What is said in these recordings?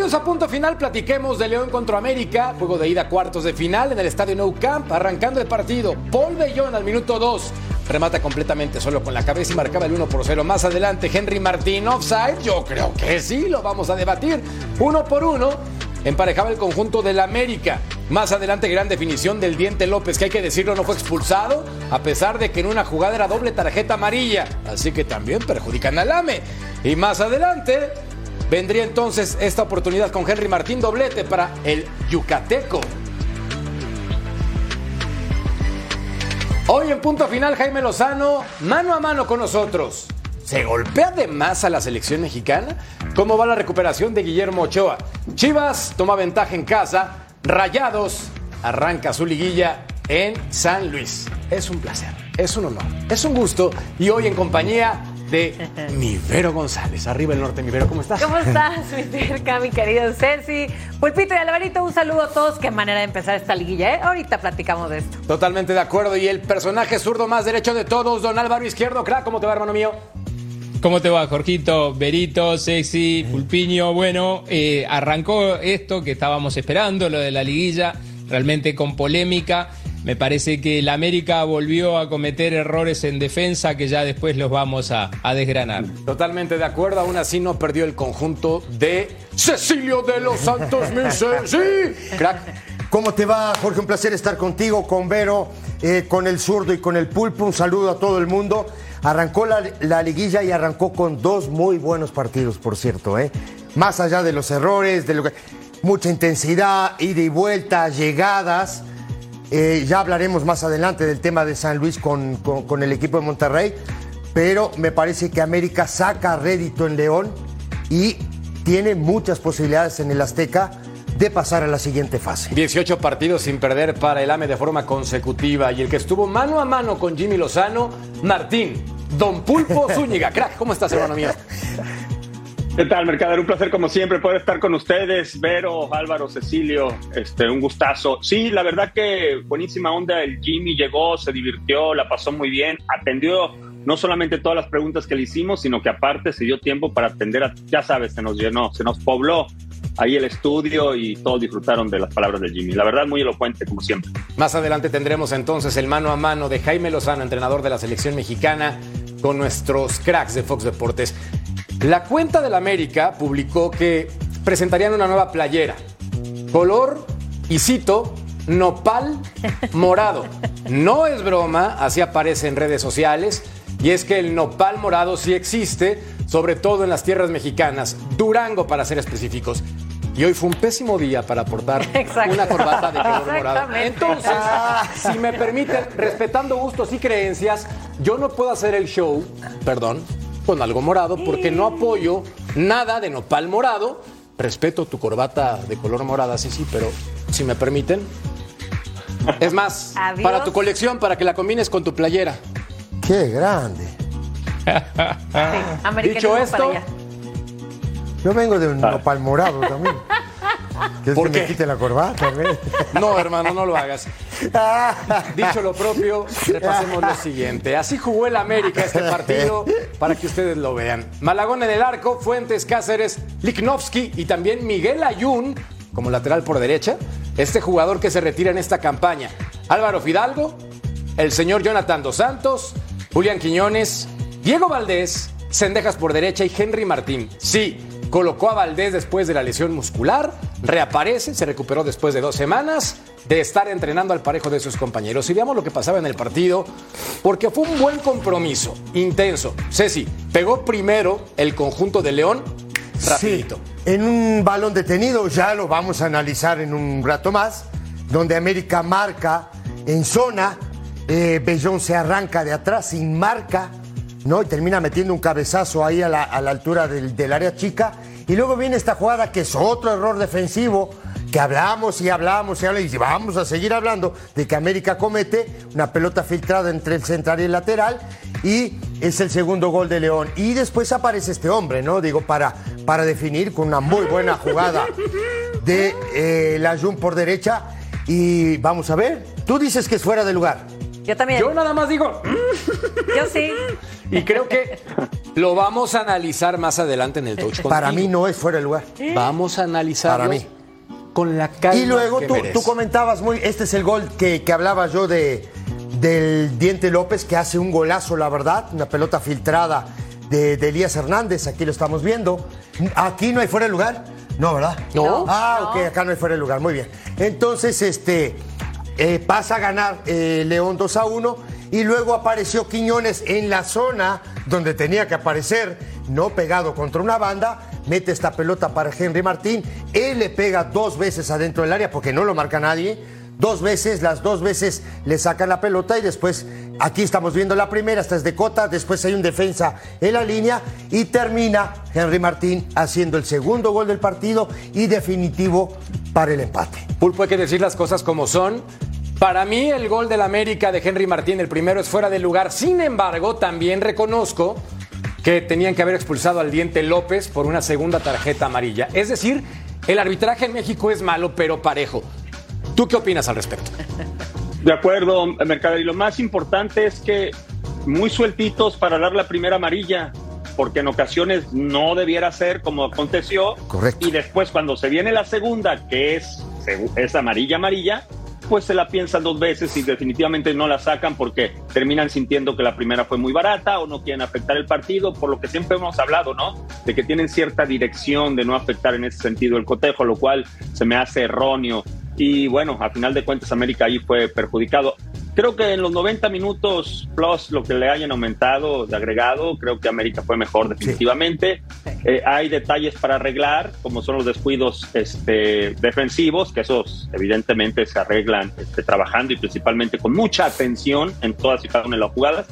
A Punto Final, platiquemos de León contra América, juego de ida cuartos de final en el Estadio Nou Camp, arrancando el partido. Paul Bellón al minuto 2, remata completamente solo con la cabeza y marcaba el 1 por 0. Más adelante Henry Martín, offside, yo creo que sí, lo vamos a debatir. Uno por uno, emparejaba el conjunto del América. Más adelante gran definición del Diente López, que hay que decirlo no fue expulsado, a pesar de que en una jugada era doble tarjeta amarilla, así que también perjudican al AME. Y más adelante vendría entonces esta oportunidad con Henry Martín doblete para el Yucateco. Hoy en punto final Jaime Lozano, mano a mano con nosotros. ¿Se golpea de más a la selección mexicana? ¿Cómo va la recuperación de Guillermo Ochoa? Chivas toma ventaja en casa, Rayados arranca su liguilla en San Luis. Es un placer, es un honor, es un gusto y hoy en compañía de Mivero González. Arriba el norte, Mivero, ¿cómo estás? ¿Cómo estás, mi cerca, mi querido Ceci? Pulpito y Alvarito, un saludo a todos. Qué manera de empezar esta liguilla, ¿eh? Ahorita platicamos de esto. Totalmente de acuerdo. Y el personaje zurdo más derecho de todos, don Álvaro Izquierdo. Crack, ¿cómo te va, hermano mío? ¿Cómo te va, Jorgito? Berito, Sexy, Pulpiño. Bueno, eh, arrancó esto que estábamos esperando, lo de la liguilla, realmente con polémica. Me parece que la América volvió a cometer errores en defensa que ya después los vamos a, a desgranar. Totalmente de acuerdo. Aún así no perdió el conjunto de Cecilio de los Santos Mises. Sí, crack. ¿Cómo te va, Jorge? Un placer estar contigo, con Vero, eh, con el zurdo y con el pulpo. Un saludo a todo el mundo. Arrancó la, la liguilla y arrancó con dos muy buenos partidos, por cierto. ¿eh? Más allá de los errores, de lo que... mucha intensidad, ida y vuelta, llegadas. Eh, ya hablaremos más adelante del tema de San Luis con, con- con el equipo de Monterrey, pero me parece que América saca rédito en León y tiene muchas posibilidades en el Azteca de pasar a la siguiente fase. 18 partidos sin perder para el AME de forma consecutiva. Y el que estuvo mano a mano con Jimmy Lozano, Martín. Don Pulpo Zúñiga. Crack, ¿cómo estás, hermano mío? ¿Qué tal, Mercader? Un placer, como siempre, poder estar con ustedes. Vero, Álvaro, Cecilio, este, un gustazo. Sí, la verdad que buenísima onda. El Jimmy llegó, se divirtió, la pasó muy bien, atendió no solamente todas las preguntas que le hicimos, sino que aparte se dio tiempo para atender a, ya sabes, se nos llenó, se nos pobló ahí el estudio y todos disfrutaron de las palabras del Jimmy. La verdad, muy elocuente, como siempre. Más adelante tendremos entonces el mano a mano de Jaime Lozano, entrenador de la selección mexicana, con nuestros cracks de Fox Deportes. La cuenta del América publicó que presentarían una nueva playera. Color, y cito, nopal morado. No es broma, así aparece en redes sociales. Y es que el nopal morado sí existe, sobre todo en las tierras mexicanas, Durango para ser específicos. Y hoy fue un pésimo día para aportar Exacto. una corbata de color morado. Exactamente. Entonces, si me permiten, respetando gustos y creencias, yo no puedo hacer el show, perdón, con algo morado, porque no apoyo nada de nopal morado. Respeto tu corbata de color morada, sí, sí, pero si me permiten. Es más, Adiós. para tu colección, para que la combines con tu playera. ¡Qué grande! Americanismo Dicho para esto, allá. Yo vengo de un nopal morado también. ¿Quieres ¿Por que qué? me quite la corbata? No, hermano, no lo hagas. Dicho lo propio, repasemos lo siguiente. Así jugó el América este partido para que ustedes lo vean. Malagón en el arco, Fuentes, Cáceres, Lichnowsky y también Miguel Ayun como lateral por derecha. Este jugador que se retira en esta campaña. Álvaro Fidalgo, el señor Jonathan Dos Santos, Julián Quiñones, Diego Valdés, Sendejas por derecha y Henry Martín. Sí, colocó a Valdés después de la lesión muscular, reaparece, se recuperó después de dos semanas de estar entrenando al parejo de sus compañeros. Y veamos lo que pasaba en el partido, porque fue un buen compromiso, intenso. Ceci, pegó primero el conjunto de León, rapidito. Sí, en un balón detenido, ya lo vamos a analizar en un rato más, donde América marca en zona, eh, Bellón se arranca de atrás sin marca, ¿no? Y termina metiendo un cabezazo ahí a la, a la altura del, del área chica. Y luego viene esta jugada que es otro error defensivo que hablamos y hablamos y hablamos y vamos a seguir hablando de que América comete una pelota filtrada entre el central y el lateral y es el segundo gol de León. Y después aparece este hombre, ¿no? Digo, para, para definir con una muy buena jugada de eh, la Jun por derecha. Y vamos a ver, tú dices que es fuera de lugar. Yo también. Yo nada más digo, Yo sí. Y creo que lo vamos a analizar más adelante en el touch. Para contigo. mí no es fuera de lugar. Vamos a analizarlo Para mí. con la calma Y luego que tú, merece. tú comentabas muy, este es el gol que, que hablaba yo de, del Diente López, que hace un golazo, la verdad, una pelota filtrada de, de Elías Hernández, aquí lo estamos viendo. Aquí no hay fuera de lugar, no, ¿verdad? No. Ah, ok, acá no hay fuera de lugar, muy bien. Entonces, este, eh, pasa a ganar eh, León 2 a 1 y luego apareció Quiñones en la zona donde tenía que aparecer, no pegado contra una banda, mete esta pelota para Henry Martín, él le pega dos veces adentro del área porque no lo marca nadie, dos veces, las dos veces le sacan la pelota y después aquí estamos viendo la primera, esta es de Cota, después hay un defensa en la línea y termina Henry Martín haciendo el segundo gol del partido y definitivo para el empate. Pulpo, hay que decir las cosas como son. Para mí, el gol del América de Henry Martín, el primero, es fuera de lugar. Sin embargo, también reconozco que tenían que haber expulsado al Diente López por una segunda tarjeta amarilla. Es decir, el arbitraje en México es malo, pero parejo. ¿Tú qué opinas al respecto? De acuerdo, Mercader. Y lo más importante es que muy sueltitos para dar la primera amarilla, porque en ocasiones no debiera ser como aconteció. Correcto. Y después, cuando se viene la segunda, que es, es amarilla, amarilla, pues se la piensan dos veces y definitivamente no la sacan porque terminan sintiendo que la primera fue muy barata o no quieren afectar el partido, por lo que siempre hemos hablado, ¿no? De que tienen cierta dirección de no afectar en ese sentido el cotejo, lo cual se me hace erróneo. Y bueno, a final de cuentas América ahí fue perjudicado. Creo que en los 90 minutos plus lo que le hayan aumentado de agregado, creo que América fue mejor definitivamente. Eh, hay detalles para arreglar, como son los descuidos este, defensivos, que esos evidentemente se arreglan este, trabajando y principalmente con mucha atención en todas y cada una de las jugadas.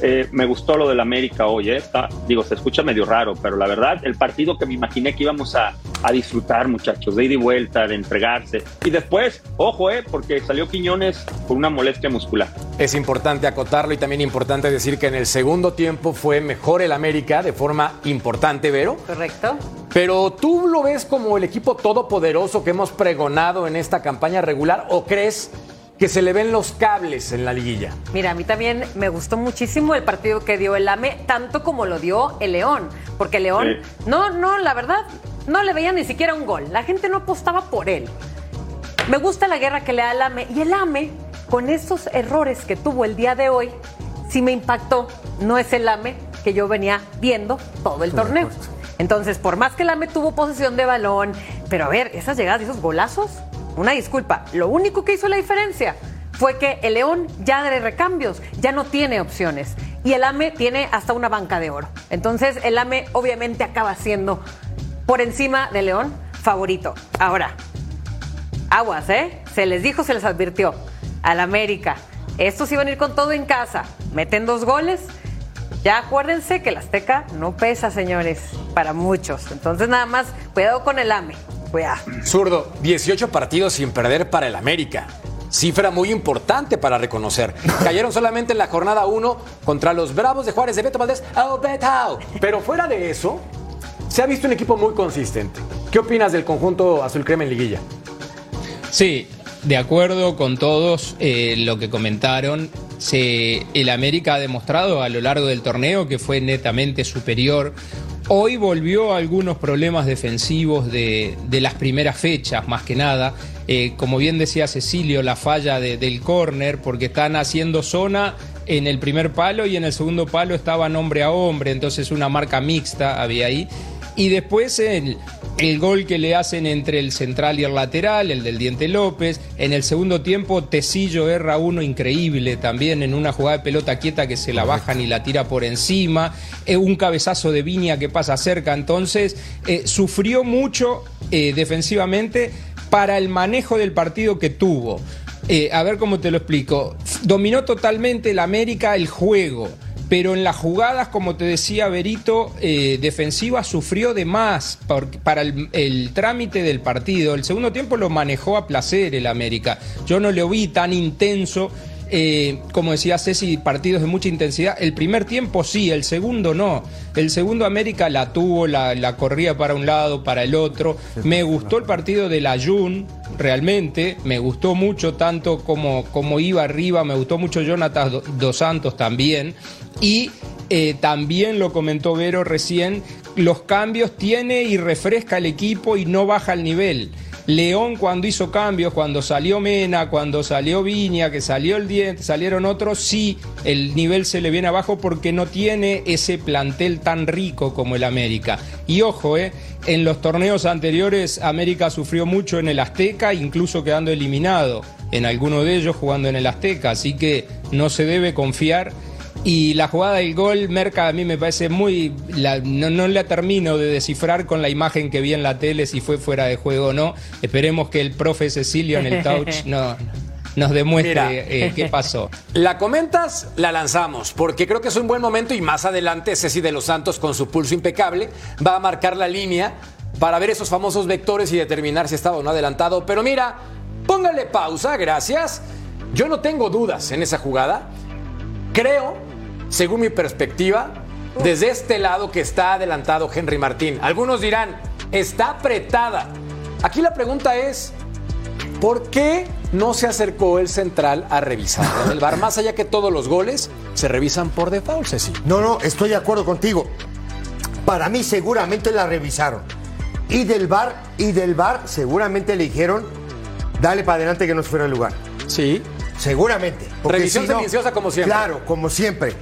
Eh, me gustó lo del América hoy, ¿eh? Está- digo, se escucha medio raro, pero la verdad, el partido que me imaginé que íbamos a, a disfrutar, muchachos, de ida y vuelta, de entregarse. Y después, ojo, ¿eh? Porque salió Quiñones con una molestia muscular. Es importante acotarlo y también importante decir que en el segundo tiempo fue mejor el América de forma importante, Vero. Correcto. Pero tú lo ves como el equipo todopoderoso que hemos pregonado en esta campaña regular o crees que se le ven los cables en la liguilla? Mira, a mí también me gustó muchísimo el partido que dio el AME, tanto como lo dio el León. Porque León, Sí. no, no, la verdad, no le veía ni siquiera un gol. La gente no apostaba por él. Me gusta la guerra que le da el AME. Y el AME, con estos errores que tuvo el día de hoy, sí me impactó. No es el AME que yo venía viendo todo el torneo. Entonces, por más que el AME tuvo posesión de balón, pero a ver, esas llegadas y esos golazos, una disculpa. Lo único que hizo la diferencia fue que el León ya de recambios, ya no tiene opciones. Y el AME tiene hasta una banca de oro. Entonces, el AME obviamente acaba siendo por encima de León favorito. Ahora, aguas, ¿eh? Se les dijo, se les advirtió. Al América. Estos iban a ir con todo en casa. Meten dos goles. Ya acuérdense que el Azteca no pesa, señores, para muchos. Entonces, nada más, cuidado con el AME. Cuidado. Zurdo, 18 partidos sin perder para el América. Cifra muy importante para reconocer. Cayeron solamente en la jornada 1 contra los Bravos de Juárez de Beto Valdés. ¡Oh, Beto! Pero fuera de eso, se ha visto un equipo muy consistente. ¿Qué opinas del conjunto azul crema en liguilla? Sí, de acuerdo con todos eh, lo que comentaron. El América ha demostrado a lo largo del torneo que fue netamente superior. Hoy volvió a algunos problemas defensivos de, las primeras fechas, más que nada. Eh, como bien decía Cecilio, la falla de- del córner, porque están haciendo zona en el primer palo y en el segundo palo estaban hombre a hombre, entonces una marca mixta había ahí. Y después el, el gol que le hacen entre el central y el lateral, el del Diente López. En el segundo tiempo, Tecillo erra uno increíble también en una jugada de pelota quieta que se la bajan y la tira por encima. Eh, un cabezazo de Viña que pasa cerca. Entonces, eh, sufrió mucho eh, defensivamente para el manejo del partido que tuvo. Eh, a ver cómo te lo explico. Dominó totalmente el América el juego pero en las jugadas, como te decía Berito, eh, defensiva sufrió de más para el, el trámite del partido. El segundo tiempo lo manejó a placer el América. Yo no lo vi tan intenso. Eh, como decía Ceci, partidos de mucha intensidad. El primer tiempo sí, el segundo no. El segundo América la tuvo, la, la corría para un lado, para el otro. Me gustó el partido de la Jun, realmente. Me gustó mucho, tanto como, como iba arriba. Me gustó mucho Jonathan Do- Dos Santos también. Y eh, también lo comentó Vero recién, los cambios tiene y refresca el equipo y no baja el nivel. León cuando hizo cambios, cuando salió Mena, cuando salió Viña, que salió el Diente, salieron otros, sí, el nivel se le viene abajo porque no tiene ese plantel tan rico como el América. Y ojo, eh, en los torneos anteriores América sufrió mucho en el Azteca, incluso quedando eliminado en alguno de ellos jugando en el Azteca, así que no se debe confiar. Y la jugada del gol, Merca, a mí me parece muy. la- no, no la termino de descifrar con la imagen que vi en la tele, si fue fuera de juego o no. Esperemos que el profe Cecilio en el touch no, nos demuestre Mira. eh, qué pasó. La comentas, la lanzamos, porque creo que es un buen momento y más adelante Ceci de los Santos con su pulso impecable va a marcar la línea para ver esos famosos vectores y determinar si estaba o no adelantado. Pero mira, póngale pausa, gracias. Yo no tengo dudas en esa jugada. Creo, según mi perspectiva, desde este lado que está adelantado Henry Martín. Algunos dirán, está apretada. Aquí la pregunta es, ¿por qué no se acercó el central a revisar en el bar? Más allá que todos los goles se revisan por default, Ceci. No, no, estoy de acuerdo contigo. Para mí seguramente la revisaron. Y del bar, y del bar seguramente le dijeron, dale para adelante que nos fuera el lugar. Sí. Seguramente. Revisión si no- silenciosa como siempre. Claro, como siempre.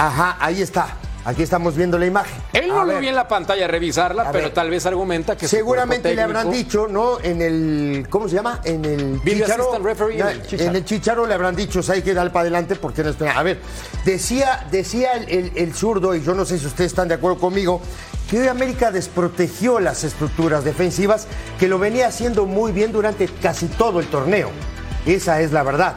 Ajá, ahí está. Aquí estamos viendo la imagen. Él no A lo ver, vi en la pantalla revisarla, A pero ver. tal vez argumenta que Seguramente le habrán dicho, ¿no? En el. ¿Cómo se llama? En el. Ya, en el chícharo. en el chicharo le habrán dicho, o sea, hay que dar para adelante porque no espera. A ver, decía, decía el, el- el zurdo, y yo no sé si ustedes están de acuerdo conmigo, que hoy América desprotegió las estructuras defensivas, que lo venía haciendo muy bien durante casi todo el torneo. Esa es la verdad.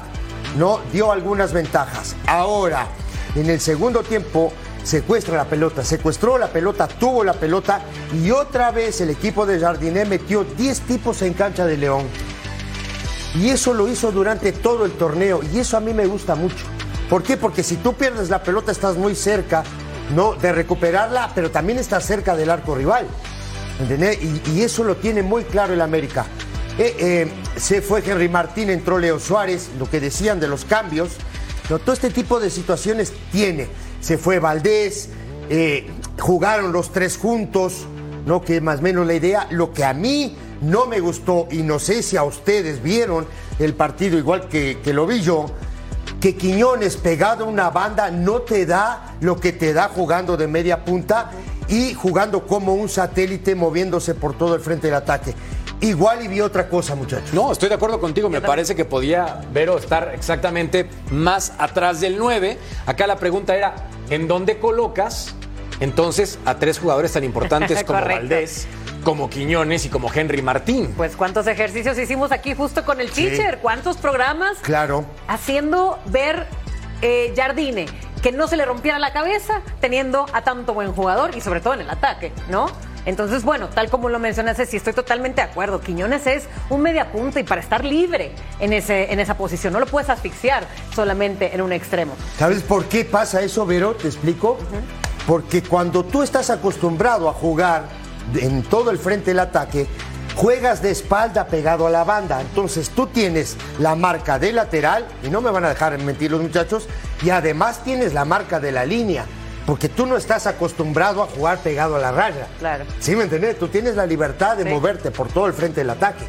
No dio algunas ventajas. Ahora, en el segundo tiempo, secuestra la pelota, secuestró la pelota, tuvo la pelota y otra vez el equipo de Jardiné metió 10 tipos en cancha de León. Y eso lo hizo durante todo el torneo y eso a mí me gusta mucho. ¿Por qué? Porque si tú pierdes la pelota estás muy cerca no de recuperarla, pero también estás cerca del arco rival. Y eso lo tiene muy claro el América. Eh, eh, se fue Henry Martín, entró Leo Suárez, lo que decían de los cambios. No, todo este tipo de situaciones tiene. Se fue Valdés, eh, jugaron los tres juntos, ¿no? Que más o menos la idea. Lo que a mí no me gustó, y no sé si a ustedes vieron el partido igual que, que lo vi yo, que Quiñones pegado a una banda no te da lo que te da jugando de media punta y jugando como un satélite moviéndose por todo el frente del ataque. Igual y vi otra cosa, muchachos. No, estoy de acuerdo contigo. Me parece que podía Vero estar exactamente más atrás del 9. Acá la pregunta era, ¿en dónde colocas entonces a tres jugadores tan importantes como. Valdés, como Quiñones y como Henry Martín? Pues cuántos ejercicios hicimos aquí justo con el teacher, cuántos programas Claro. haciendo ver eh, Jardine que no se le rompiera la cabeza teniendo a tanto buen jugador y sobre todo en el ataque, ¿no? Entonces, bueno, tal como lo mencionaste, sí estoy totalmente de acuerdo. Quiñones es un media punta y para estar libre en, ese, en esa posición. No lo puedes asfixiar solamente en un extremo. ¿Sabes por qué pasa eso, Vero? ¿Te explico? Porque cuando tú estás acostumbrado a jugar en todo el frente del ataque, juegas de espalda pegado a la banda. Entonces tú tienes la marca de lateral, y no me van a dejar mentir los muchachos, y además tienes la marca de la línea. Porque tú no estás acostumbrado a jugar pegado a la raya. Claro. ¿Sí me entendés? Tú tienes la libertad de Sí. moverte por todo el frente del ataque.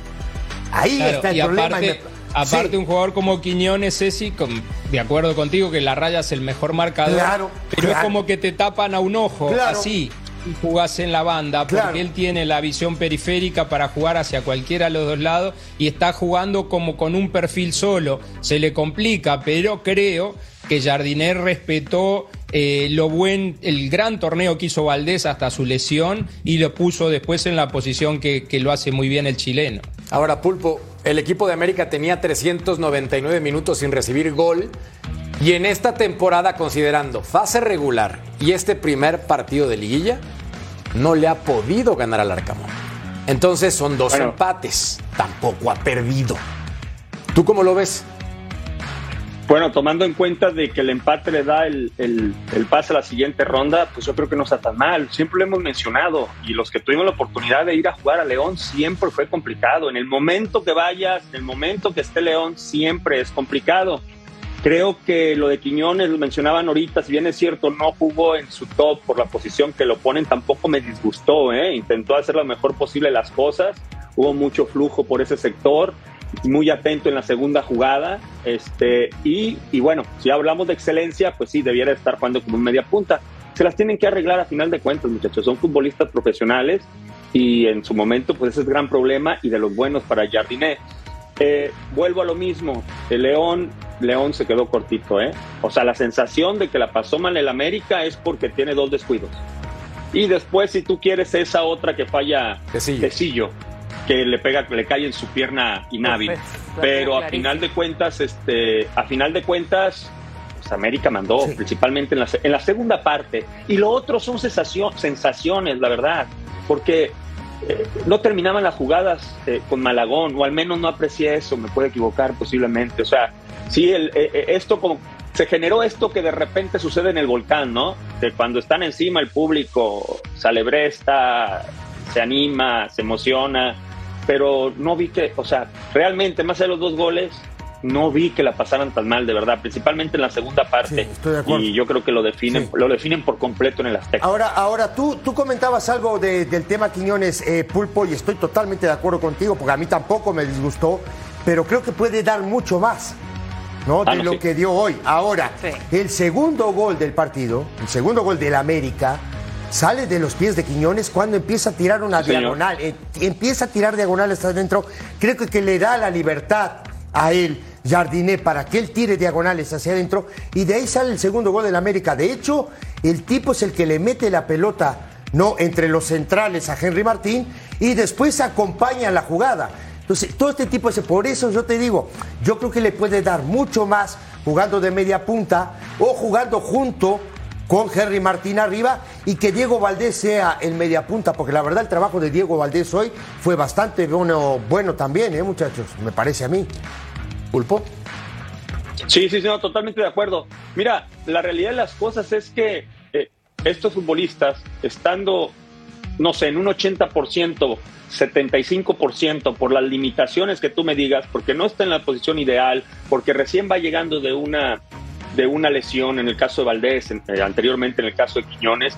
Ahí Claro, está el y problema. aparte, y me- aparte Sí. un jugador como Quiñones, Ceci, con- de acuerdo contigo que la raya es el mejor marcador, Claro, pero es como que te tapan a un ojo, Claro. así. si jugás en la banda, porque él tiene la visión periférica para jugar hacia cualquiera de los dos lados y está jugando como con un perfil solo. Se le complica, pero creo que Jardiner respetó eh, lo buen, el gran torneo que hizo Valdés hasta su lesión y lo puso después en la posición que, que lo hace muy bien el chileno. Ahora, Pulpo, el equipo de América tenía 399 minutos sin recibir gol y en esta temporada, considerando fase regular y este primer partido de liguilla, no le ha podido ganar al Arcamón. Entonces son dos Bueno. empates, tampoco ha perdido. ¿Tú cómo lo ves? Bueno, tomando en cuenta de que el empate le da el, el- el pase a la siguiente ronda, pues yo creo que no está tan mal. Siempre lo hemos mencionado y los que tuvimos la oportunidad de ir a jugar a León siempre fue complicado. En el momento que vayas, en el momento que esté León, siempre es complicado. Creo que lo de Quiñones, lo mencionaban ahorita, si bien es cierto, no jugó en su top por la posición que lo ponen, tampoco me disgustó, ¿eh? intentó hacer lo mejor posible las cosas, hubo mucho flujo por ese sector, muy atento en la segunda jugada, este, y, y bueno, si hablamos de excelencia, pues sí, debiera estar jugando como media punta. Se las tienen que arreglar a final de cuentas, muchachos, son futbolistas profesionales y en su momento, pues ese es gran problema y de los buenos para Jardiné. Eh, vuelvo a lo mismo, el León, León se quedó cortito, ¿eh? O sea, la sensación de que la pasó mal el América es porque tiene dos descuidos. Y después, si tú quieres esa otra que falla Tecillo. Que le pega, que le cae en su pierna inhábil. Uf, es- Pero a final de cuentas, este, a final de cuentas, pues América mandó, principalmente en la, en la segunda parte. Y lo otro son sensacio- sensaciones, la verdad, porque eh, no terminaban las jugadas eh, con Malagón, o al menos no aprecié eso, me puedo equivocar posiblemente. O sea, sí, el, eh, eh, esto como se generó esto que de repente sucede en el volcán, ¿no? Que cuando están encima el público se alebresta, se anima, se emociona, pero no vi que, o sea, realmente más allá de los dos goles, no vi que la pasaran tan mal, de verdad, principalmente en la segunda parte. Sí, estoy de acuerdo. Y yo creo que lo definen, Sí. lo definen por completo en el Azteca. Ahora, ahora tú, tú comentabas algo de- del tema Quiñones eh, Pulpo y estoy totalmente de acuerdo contigo porque a mí tampoco me disgustó, pero creo que puede dar mucho más. ¿no? Ah, de no, lo sí. que dio hoy. Ahora, Sí. el segundo gol del partido, el segundo gol del América, sale de los pies de Quiñones cuando empieza a tirar una Sí, diagonal. eh, empieza a tirar diagonal hasta adentro. Creo que, que le da la libertad a él, Jardiné, para que él tire diagonales hacia adentro. Y de ahí sale el segundo gol del América. De hecho, el tipo es el que le mete la pelota no entre los centrales a Henry Martín y después acompaña la jugada. Entonces, todo este tipo de... Por eso yo te digo, yo creo que le puede dar mucho más jugando de media punta o jugando junto con Henry Martín arriba y que Diego Valdés sea el media punta, porque la verdad el trabajo de Diego Valdés hoy fue bastante bueno, bueno también, ¿eh, muchachos? Me parece a mí. Pulpo. Sí, sí, sí, no, totalmente de acuerdo. Mira, la realidad de las cosas es que eh, estos futbolistas, estando, no sé, en un 80%, 75% por las limitaciones que tú me digas, porque no está en la posición ideal, porque recién va llegando de una, de una lesión, en el caso de Valdés, eh, anteriormente en el caso de Quiñones,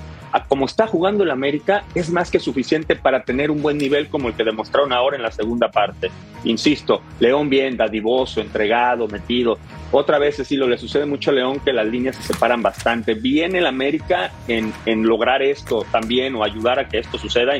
como está jugando el América, es más que suficiente para tener un buen nivel como el que demostraron ahora en la segunda parte. Insisto, León bien, dadivoso, entregado, metido. Otra vez, Cecilio, le sucede mucho a León que las líneas se separan bastante. Viene el América en, en lograr esto también o ayudar a que esto suceda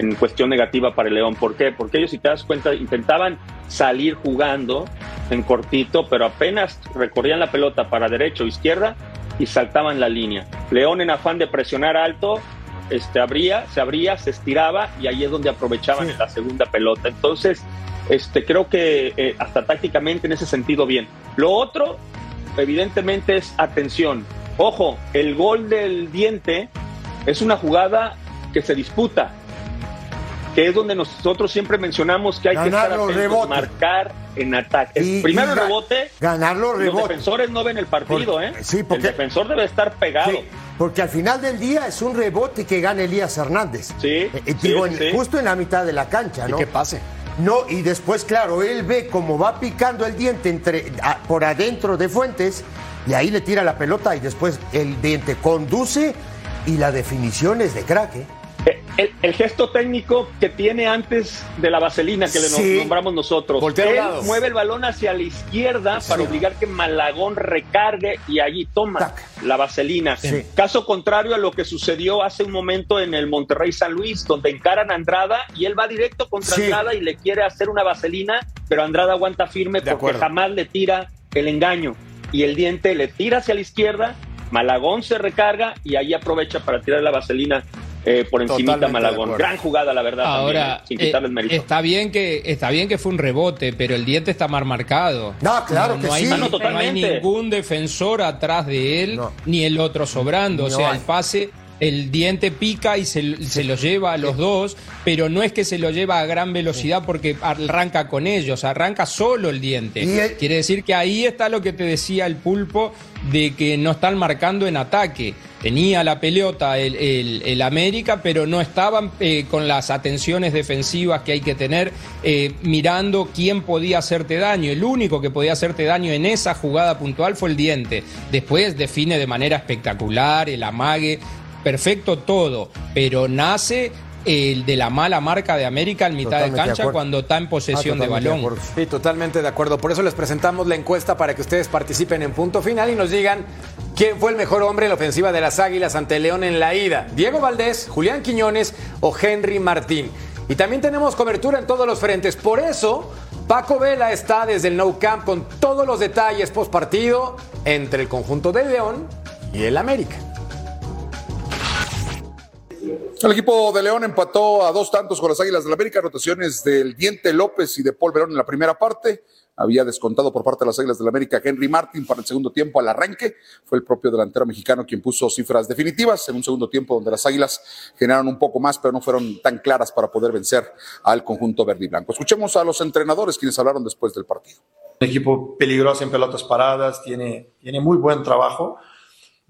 en cuestión negativa para el León. ¿Por qué? Porque ellos, si te das cuenta, intentaban salir jugando en cortito, pero apenas recorrían la pelota para derecha o izquierda y saltaban la línea. León en afán de presionar alto, este, abría, se abría, se estiraba y ahí es donde aprovechaban Sí. la segunda pelota. Entonces, este, creo que eh, hasta tácticamente en ese sentido bien. Lo otro, evidentemente, es atención. Ojo, el gol del diente es una jugada que se disputa, que es donde nosotros siempre mencionamos que hay que Ganar estar los atentos, rebotes. marcar en ataque. Es Y- primero y ga- rebote, ganar los los rebotes. defensores no ven el partido, ¿eh? sí, porque- el defensor debe estar pegado. Sí, porque al final del día es un rebote que gana Elías Hernández. Sí, Eh, eh, sí, digo, en- sí. justo en la mitad de la cancha, Y ¿no? que pase. No, y después, claro, él ve cómo va picando el diente entre, a- por adentro de Fuentes y ahí le tira la pelota y después el diente conduce y la definición es de crack, ¿eh? Eh, El, el gesto técnico que tiene antes de la vaselina que le nombramos nosotros. Él mueve el balón hacia la izquierda para obligar que Malagón recargue y allí toma. Tac. la vaselina. Sí. Caso contrario a lo que sucedió hace un momento en el Monterrey San Luis, donde encaran a Andrada y él va directo contra. Andrada y le quiere hacer una vaselina, pero Andrada aguanta firme De porque acuerdo. jamás le tira el engaño. Y el diente le tira hacia la izquierda, Malagón se recarga y ahí aprovecha para tirar la vaselina eh, por encima de Malagón. Gran jugada, la verdad, Ahora, también, sin quitarle el eh, mérito. está bien que está bien que fue un rebote, pero el diente está mal marcado. No, claro que hay, sí. Ah, no, no hay totalmente. ningún defensor atrás de él, No. ni el otro sobrando. No o sea, hay. el pase, el diente pica y se, se lo lleva a los dos, pero no es que se lo lleva a gran velocidad porque arranca con ellos, arranca solo el diente. El- Quiere decir que ahí está lo que te decía el pulpo de que no están marcando en ataque. Tenía la pelota el, el- América, pero no estaban eh, con las atenciones defensivas que hay que tener, eh, mirando quién podía hacerte daño. El único que podía hacerte daño en esa jugada puntual fue el diente. Después define de manera espectacular el amague, perfecto todo, pero nace el de la mala marca de América en mitad Totalmente de cancha cuando está en posesión Ah, de totalmente de balón. Sí, totalmente de acuerdo. Por eso les presentamos la encuesta para que ustedes participen en punto final y nos digan quién fue el mejor hombre en la ofensiva de las Águilas ante León en la ida. Diego Valdés, Julián Quiñones o Henry Martín. Y también tenemos cobertura en todos los frentes. Por eso, Paco Vela está desde el No Camp con todos los detalles post partido entre el conjunto de León y el América. El equipo de León empató a dos tantos con las Águilas del América, rotaciones del Diente López y de Paul Verón en la primera parte. Había descontado por parte de las Águilas del América Henry Martin para el segundo tiempo al arranque. Fue el propio delantero mexicano quien puso cifras definitivas en un segundo tiempo donde las Águilas generaron un poco más, pero no fueron tan claras para poder vencer al conjunto verde y blanco. Escuchemos a los entrenadores quienes hablaron después del partido. un equipo peligroso en pelotas paradas, tiene, tiene muy buen trabajo.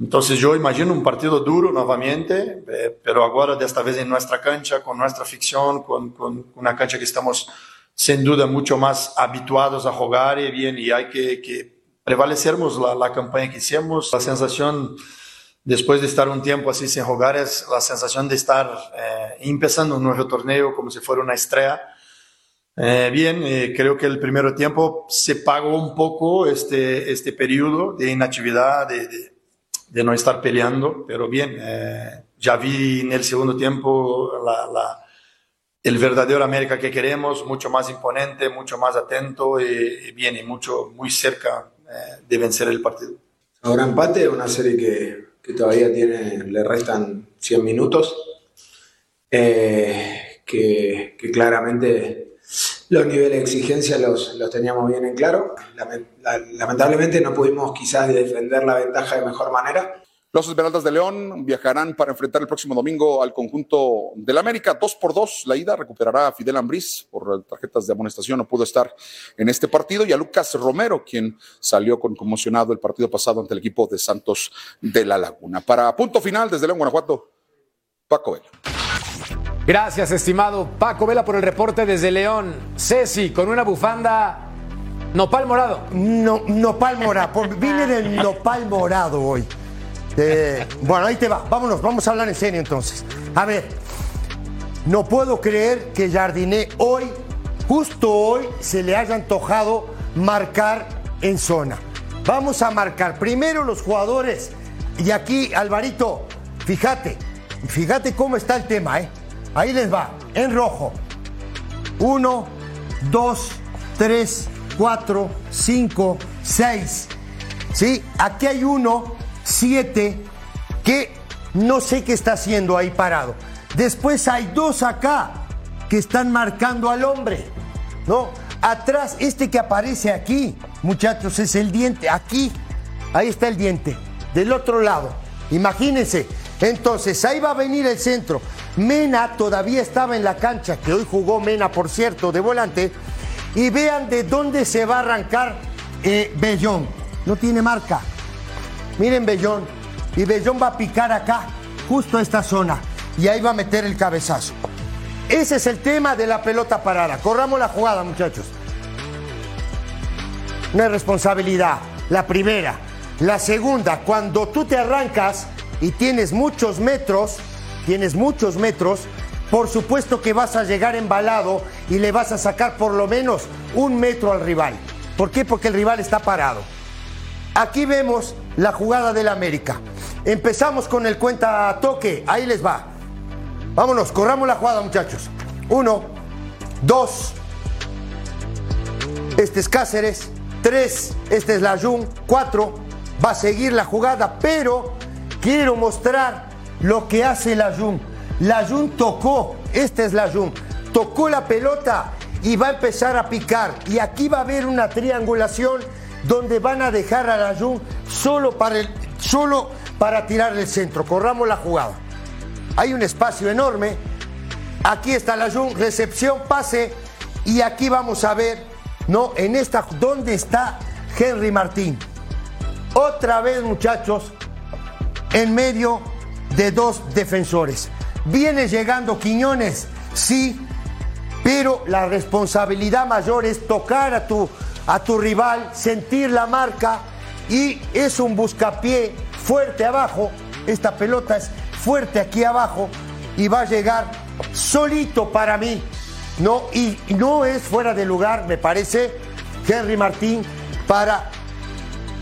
Entonces yo imagino un partido duro nuevamente, eh, pero ahora de esta vez en nuestra cancha, con nuestra ficción, con, con una cancha que estamos sin duda mucho más habituados a jugar y bien, y hay que, que prevalecermos la, la campaña que hicimos. La sensación, después de estar un tiempo así sin jugar, es la sensación de estar eh, empezando un nuevo torneo como si fuera una estrella. Eh, bien, eh, creo que el primer tiempo se pagó un poco este, este periodo de inactividad, de, de, de no estar peleando, pero bien, eh, ya vi en el segundo tiempo la, la, el verdadero América que queremos, mucho más imponente, mucho más atento y, y bien, y mucho, muy cerca eh, de vencer el partido. Ahora empate, una serie que, que todavía tiene, le restan 100 minutos, eh, que, que claramente los niveles de exigencia los, los teníamos bien en claro. Lament- la- Lamentablemente no pudimos quizás defender la ventaja de mejor manera. Los Esmeraldas de León viajarán para enfrentar el próximo domingo al conjunto del América. Dos por dos, la ida recuperará a Fidel Ambriz por tarjetas de amonestación, no pudo estar en este partido, y a Lucas Romero, quien salió con conmocionado el partido pasado ante el equipo de Santos de la Laguna. Para punto final, desde León, Guanajuato, Paco Vela. Gracias, estimado Paco Vela, por el reporte desde León. Ceci, con una bufanda nopal morado. No, nopal morado. Vine del nopal morado hoy. Eh, bueno, ahí te va. Vámonos, vamos a hablar en serio entonces. A ver, no puedo creer que Jardiné hoy, justo hoy, se le haya antojado marcar en zona. Vamos a marcar primero los jugadores. Y aquí, Alvarito, fíjate, fíjate cómo está el tema, ¿eh? Ahí les va, en rojo. Uno, dos, tres, cuatro, cinco, seis. ¿Sí? Aquí hay uno, siete, que no sé qué está haciendo ahí parado. Después hay dos acá que están marcando al hombre. ¿No? Atrás, este que aparece aquí, muchachos, es el diente. Aquí, ahí está el diente. Del otro lado. Imagínense. Entonces, ahí va a venir el centro. Mena todavía estaba en la cancha, que hoy jugó Mena, por cierto, de volante. Y vean de dónde se va a arrancar eh, Bellón. No tiene marca. Miren Bellón. Y Bellón va a picar acá, justo a esta zona. Y ahí va a meter el cabezazo. Ese es el tema de la pelota parada. Corramos la jugada, muchachos. Una responsabilidad. La primera. La segunda, cuando tú te arrancas y tienes muchos metros, tienes muchos metros, por supuesto que vas a llegar embalado y le vas a sacar por lo menos un metro al rival. ¿Por qué? Porque el rival está parado. Aquí vemos la jugada del América. Empezamos con el cuenta toque. Ahí les va. Vámonos, corramos la jugada, muchachos. Uno, dos. Este es Cáceres. Tres, este es Layun. Cuatro, va a seguir la jugada, pero quiero mostrar lo que hace Layun. Layun tocó, este es Layun, tocó la pelota y va a empezar a picar. Y aquí va a haber una triangulación donde van a dejar a Layun solo para, el, solo para tirar el centro. Corramos la jugada. Hay un espacio enorme. Aquí está Layun, recepción, pase. Y aquí vamos a ver, ¿no? En esta, ¿dónde está Henry Martín? Otra vez, muchachos, en medio de dos defensores. Viene llegando Quiñones, sí, pero la responsabilidad mayor es tocar a tu, a tu rival, sentir la marca y es un buscapié fuerte abajo. Esta pelota es fuerte aquí abajo y va a llegar solito para mí. No, y no es fuera de lugar, me parece, Henry Martín para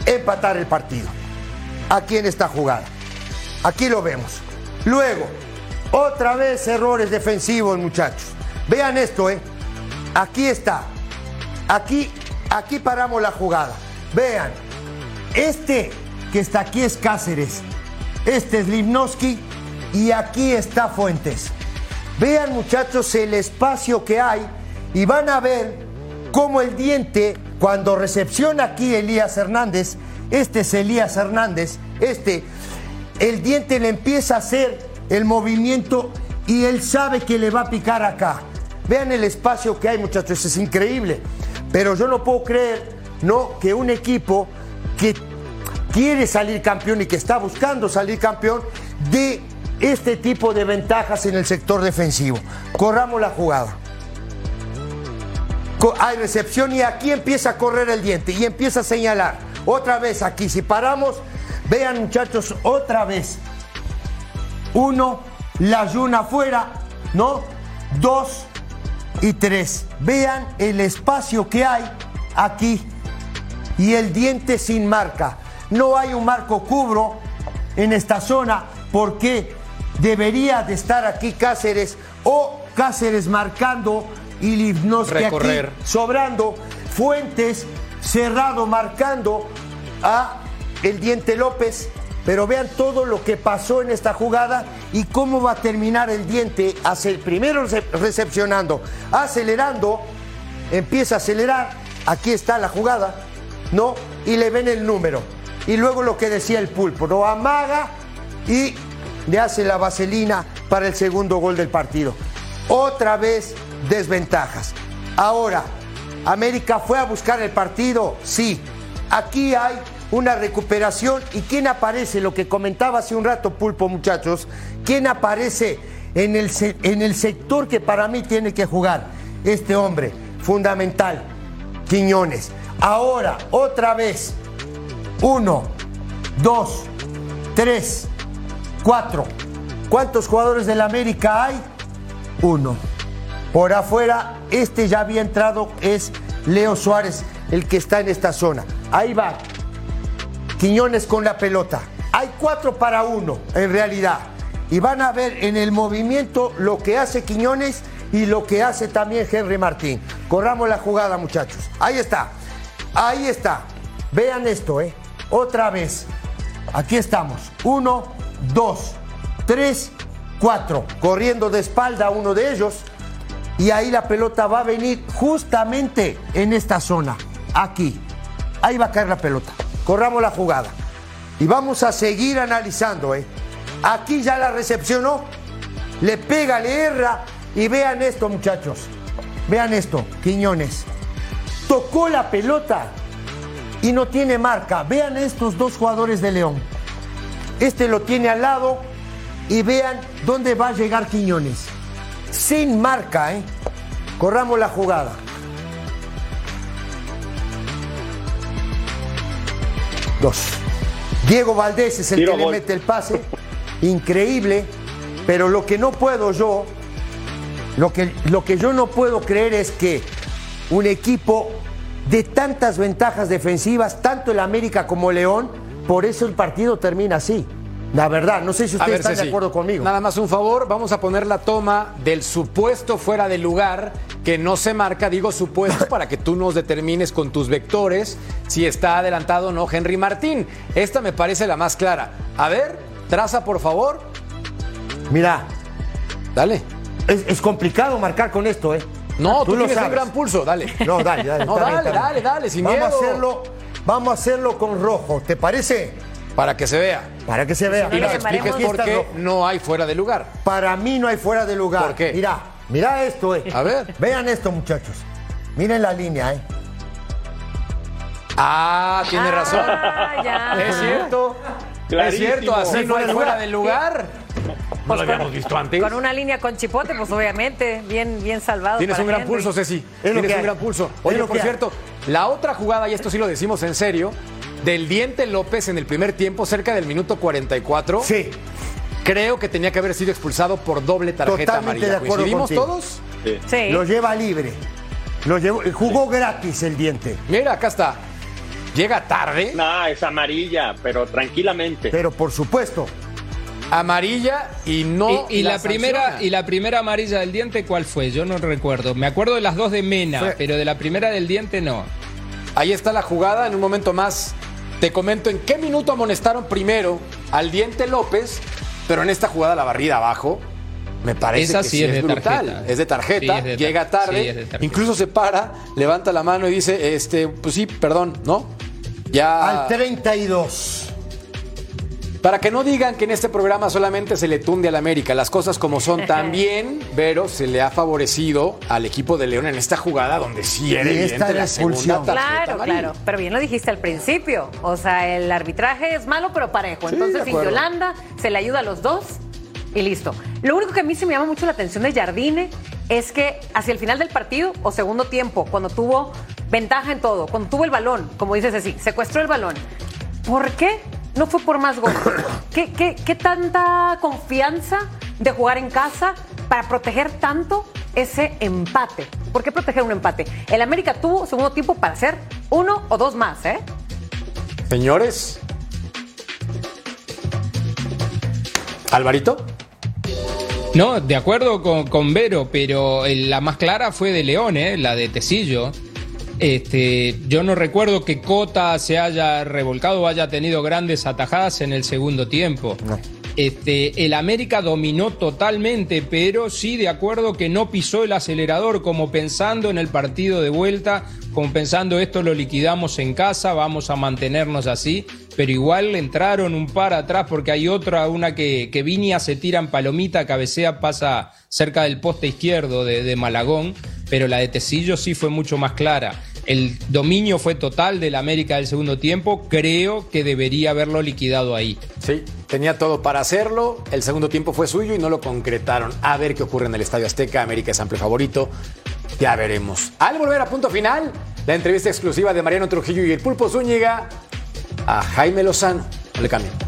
empatar el partido. Aquí en esta jugada. Aquí lo vemos. Luego, otra vez errores defensivos, muchachos. Vean esto, ¿eh? Aquí está. Aquí, aquí paramos la jugada. Vean. Este que está aquí es Cáceres. Este es Livnowski. Y aquí está Fuentes. Vean, muchachos, el espacio que hay. Y van a ver cómo el diente, cuando recepciona aquí Elías Hernández, este es Elías Hernández, este, el diente le empieza a hacer el movimiento y él sabe que le va a picar acá. Vean el espacio que hay, muchachos, es increíble. Pero yo no puedo creer, no, que un equipo que quiere salir campeón y que está buscando salir campeón de este tipo de ventajas en el sector defensivo. Corramos la jugada. Hay recepción y aquí empieza a correr el diente y empieza a señalar. Otra vez aquí, si paramos, vean muchachos, otra vez. Uno, la yuna afuera, ¿no? Dos y tres. Vean el espacio que hay aquí y el diente sin marca. No hay un marco cubro en esta zona porque debería de estar aquí Cáceres o Cáceres marcando y Livnowski aquí sobrando. Fuentes cerrado marcando a el Diente López. Pero vean todo lo que pasó en esta jugada y cómo va a terminar el Diente. Hace, primero rece- recepcionando, acelerando, empieza a acelerar. Aquí está la jugada, ¿no? Y le ven el número. Y luego lo que decía el pulpo, lo amaga y le hace la vaselina para el segundo gol del partido. Otra vez desventajas. Ahora, América fue a buscar el partido, sí. Aquí hay una recuperación. ¿Y quién aparece? Lo que comentaba hace un rato Pulpo, muchachos. ¿Quién aparece en el, en el sector que para mí tiene que jugar? Este hombre, fundamental, Quiñones. Ahora, otra vez, uno, dos, tres, cuatro. ¿Cuántos jugadores del América hay? Uno. Por afuera, este ya había entrado, es Leo Suárez, el que está en esta zona. Ahí va. Quiñones con la pelota. Hay cuatro para uno, en realidad. Y van a ver en el movimiento lo que hace Quiñones y lo que hace también Henry Martín. Corramos la jugada, muchachos. Ahí está. Ahí está. Vean esto, ¿eh? Otra vez. Aquí estamos. Uno, dos, tres, cuatro. Corriendo de espalda uno de ellos. Y ahí la pelota va a venir justamente en esta zona. Aquí. Ahí va a caer la pelota. Corramos la jugada. Y vamos a seguir analizando, ¿eh? Aquí ya la recepcionó. Le pega, le erra. Y vean esto, muchachos. Vean esto, Quiñones. Tocó la pelota y no tiene marca. Vean estos dos jugadores de León. Este lo tiene al lado y vean dónde va a llegar Quiñones. Sin marca, ¿eh? Corramos la jugada. Dos. Diego Valdés es el Tiro que le mete el pase. Increíble. Pero lo que no puedo yo, lo que, lo que yo no puedo creer es que un equipo de tantas ventajas defensivas, tanto el América como León, por eso el partido termina así. La verdad, no sé si ustedes ver, están Ceci, de acuerdo conmigo. Nada más un favor, vamos a poner la toma del supuesto fuera de lugar que no se marca, digo supuesto, para que tú nos determines con tus vectores si está adelantado o no Henry Martín. Esta me parece la más clara. A ver, traza por favor. Mira, Dale. es, es complicado marcar con esto, ¿eh? No, tú, lo tienes un sabes. gran pulso, dale. No, dale, dale. No, bien, dale, dale, dale, sin vamos miedo. A hacerlo, vamos a hacerlo con rojo, ¿te parece? Para que se vea. Para que se vea. Y nos expliques por qué no hay fuera de lugar. Para mí no hay fuera de lugar. ¿Por qué? Mira, mira esto, eh. A ver. Vean esto, muchachos. Miren la línea, eh. Ah, tiene razón. Ah, ya. Es cierto. Es cierto, así no hay fuera de lugar. No lo habíamos visto antes. Con una línea con chipote, pues obviamente, bien, bien salvado. Tienes para un gran Henry. pulso, Ceci. Es Tienes un hay. gran pulso. Es Oye, por cierto, la otra jugada, y esto sí lo decimos en serio, del Diente López en el primer tiempo, cerca del minuto 44. Sí, Creo que tenía que haber sido expulsado por doble tarjeta Totalmente de amarilla. acuerdo ¿Coincidimos contigo. todos? Sí. lo lleva libre. Lo llevó, jugó gratis el diente. Mira, acá está. Llega tarde, No, es amarilla, pero tranquilamente. Pero por supuesto, amarilla y no. y, y la, primera sanciona. y la primera amarilla del diente cuál fue yo no recuerdo me acuerdo de las dos de Mena Fue- pero de la primera del diente no Ahí está la jugada. En un momento más te comento en qué minuto amonestaron primero al Diente López, pero en esta jugada la barrida abajo. Me parece Esa que sí sí es brutal. tarjeta. Es de tarjeta, Sí, es de tar- llega tarde, sí, incluso se para, levanta la mano y dice, este, pues sí, perdón, ¿no? Ya. al 32. Para que no digan que en este programa solamente se le tunde al América, las cosas como son también, pero se le ha favorecido al equipo de León en esta jugada donde sí era evidente la expulsión. segunda tarjeta Claro, amarilla. claro. Pero bien lo dijiste al principio. O sea, el arbitraje es malo, pero parejo. Sí, Entonces. Yolanda, se le ayuda a los dos y listo. Lo único que a mí se me llama mucho la atención de Jardine es que hacia el final del partido o segundo tiempo, cuando tuvo ventaja en todo, cuando tuvo el balón, como dices así, secuestró el balón. ¿Por qué no fue por más goles? ¿Qué, qué, qué tanta confianza de jugar en casa para proteger tanto ese empate? ¿Por qué proteger un empate? El América tuvo segundo tiempo para hacer uno o dos más, ¿eh? Señores. Alvarito. No, de acuerdo con, con Vero, pero la más clara fue de León, ¿eh? la de Tecillo. Este, yo no recuerdo que Cota se haya revolcado o haya tenido grandes atajadas en el segundo tiempo. Este, el América dominó totalmente, pero sí de acuerdo que no pisó el acelerador, como pensando en el partido de vuelta, como pensando esto lo liquidamos en casa, vamos a mantenernos así, pero igual entraron un par atrás porque hay otra, una que, que Viña se tira en palomita, cabecea, pasa cerca del poste izquierdo de, de Malagón, pero la de Tecillo sí fue mucho más clara. El dominio fue total del América del segundo tiempo, creo que debería haberlo liquidado ahí. Sí, tenía todo para hacerlo. El segundo tiempo fue suyo y no lo concretaron. A ver qué ocurre en el Estadio Azteca. América es amplio favorito. Ya veremos. Al volver a punto final, la entrevista exclusiva de Mariano Trujillo y el Pulpo Zúñiga a Jaime Lozano. No le cambien.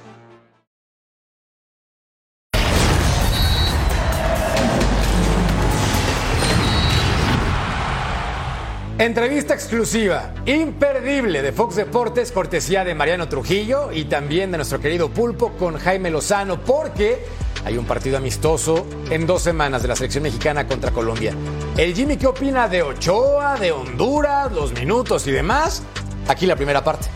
Entrevista exclusiva, imperdible de Fox Deportes, cortesía de Mariano Trujillo y también de nuestro querido Pulpo con Jaime Lozano, porque hay un partido amistoso en dos semanas de la selección mexicana contra Colombia. El Jimmy, ¿qué opina de Ochoa, de Honduras, los minutos y demás? Aquí la primera parte.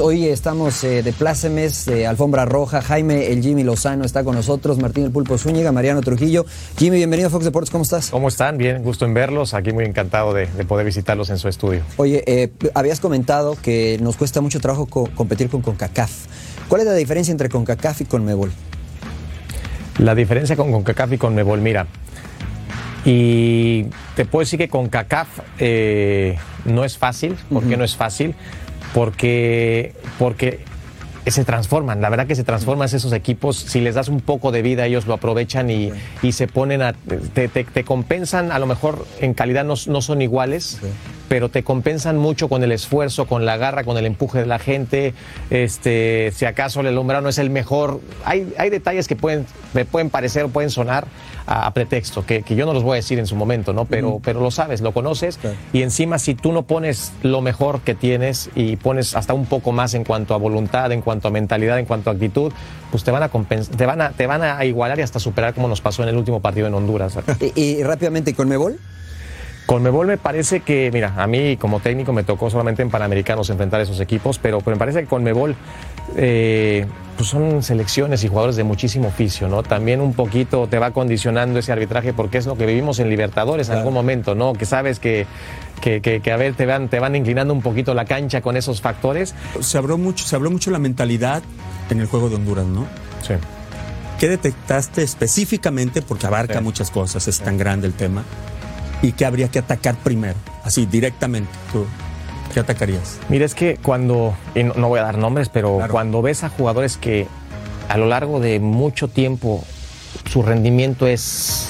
Hoy estamos eh, de plácemes, de alfombra roja. Jaime, el Jimmy Lozano está con nosotros, Martín el Pulpo Zúñiga, Mariano Trujillo. Jimmy, bienvenido a Fox Deportes, ¿cómo estás? ¿Cómo están? Bien, gusto en verlos. Aquí muy encantado de, de poder visitarlos en su estudio. Oye, eh, habías comentado que nos cuesta mucho trabajo co- competir con CONCACAF. ¿Cuál es la diferencia entre CONCACAF y CONMEBOL? La diferencia con CONCACAF y CONMEBOL, mira, y te puedo decir que con CACAF eh, no es fácil. ¿Por qué no es fácil? Porque, porque se transforman, la verdad que se transforman esos equipos, si les das un poco de vida ellos lo aprovechan y, y se ponen a, te, te- te compensan, a lo mejor en calidad no, no son iguales, pero te compensan mucho con el esfuerzo, con la garra, con el empuje de la gente, este, si acaso el alumbrado no es el mejor, hay, hay detalles que pueden, me pueden parecer o pueden sonar a, a pretexto, que, que yo no los voy a decir en su momento, ¿no? Pero, pero lo sabes, lo conoces y encima si tú no pones lo mejor que tienes y pones hasta un poco más en cuanto a voluntad, en cuanto a mentalidad, en cuanto a actitud, pues te van a te van a, te van a igualar y hasta superar como nos pasó en el último partido en Honduras. Y, y rápidamente, ¿CONMEBOL? Conmebol me parece que, mira, a mí como técnico me tocó solamente en Panamericanos enfrentar esos equipos, pero, pero me parece que Conmebol eh, pues son selecciones y jugadores de muchísimo oficio, ¿no? También un poquito te va condicionando ese arbitraje porque es lo que vivimos en Libertadores en algún momento, ¿no? Que sabes que, que, que- que, a ver, te van, te van inclinando un poquito la cancha con esos factores. Se habló mucho, se habló mucho la mentalidad en el juego de Honduras, ¿no? Sí. ¿Qué detectaste específicamente? Porque abarca Sí. muchas cosas, es tan grande el tema. ¿Y qué habría que atacar primero? Así, directamente. ¿Tú qué atacarías? Mira, es que cuando, y no, no voy a dar nombres, pero cuando ves a jugadores que a lo largo de mucho tiempo su rendimiento es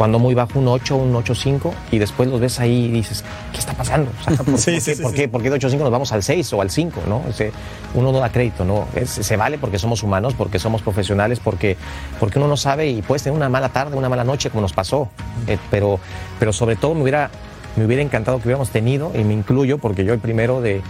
cuando muy bajo un 8, un 8-5, y después los ves ahí y dices, ¿qué está pasando? O sea, ¿por, Sí, por sí, qué, sí, por qué- por qué de 8-5 nos vamos al 6 o al 5? ¿no? Uno no da crédito, ¿no? Es- se vale porque somos humanos, porque somos profesionales, porque, porque uno no sabe y puedes tener una mala tarde, una mala noche, como nos pasó. Eh, pero, pero sobre todo me hubiera, me hubiera encantado que hubiéramos tenido, y me incluyo, porque yo el primero de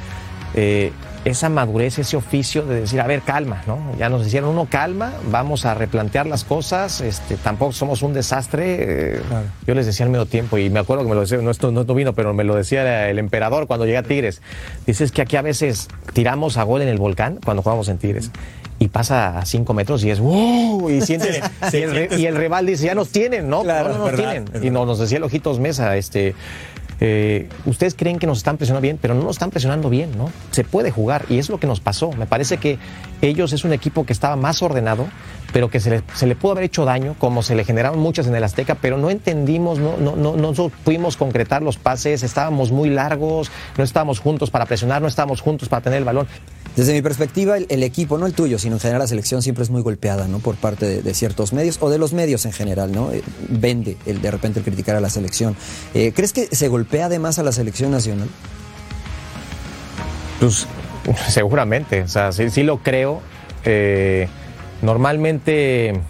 eh, esa madurez, ese oficio de decir, a ver, calma, ¿no? Ya nos hicieron uno, calma, vamos a replantear las cosas, este, tampoco somos un desastre. eh, Yo les decía al medio tiempo, y me acuerdo que me lo decía, no, esto no, no vino, pero me lo decía el emperador cuando llegué a Tigres. Dices que aquí a veces tiramos a gol en el volcán cuando jugamos en Tigres. Y pasa a cinco metros y es ¡wow! Y, sientes- Sí, y, el, re- y el rival dice, ya nos tienen, ¿no? Claro, no, no nos verdad, tienen. Y no, nos decía el Ojitos Mesa, este, eh, ustedes creen que nos están presionando bien, pero no nos están presionando bien, ¿no? Se puede jugar y es lo que nos pasó. Me parece que ellos es un equipo que estaba más ordenado, pero que se le, se le pudo haber hecho daño, como se le generaron muchas en el Azteca, pero no entendimos, no, no, no, no pudimos concretar los pases, estábamos muy largos, no estábamos juntos para presionar, no estábamos juntos para tener el balón. Desde mi perspectiva, el, el equipo, no el tuyo, sino en general la selección siempre es muy golpeada, ¿no? Por parte de, de ciertos medios o de los medios en general, ¿no? Eh, Vende el de repente el criticar a la selección. Eh, ¿Crees que se golpea además a la selección nacional? Pues seguramente, o sea, sí, sí lo creo. Eh, normalmente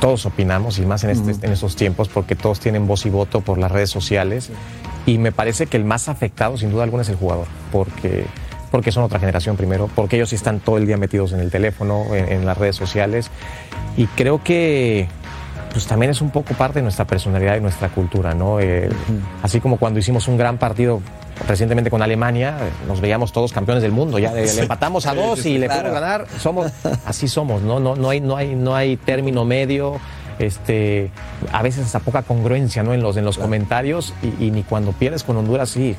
todos opinamos y más en, este- en estos tiempos porque todos tienen voz y voto por las redes sociales y me parece que el más afectado sin duda alguna es el jugador porque porque son otra generación primero, porque ellos sí están todo el día metidos en el teléfono, en, en las redes sociales y creo que pues también es un poco parte de nuestra personalidad y nuestra cultura, ¿no? Eh, Así como cuando hicimos un gran partido recientemente con Alemania, nos veíamos todos campeones del mundo, ya de- Sí. le empatamos a dos sí, y le podemos ganar, somos, así somos, ¿no? No, no, hay, no, hay, no hay término medio, este, a veces hasta poca congruencia, ¿no? En los, en los comentarios y, y ni cuando pierdes con Honduras, sí.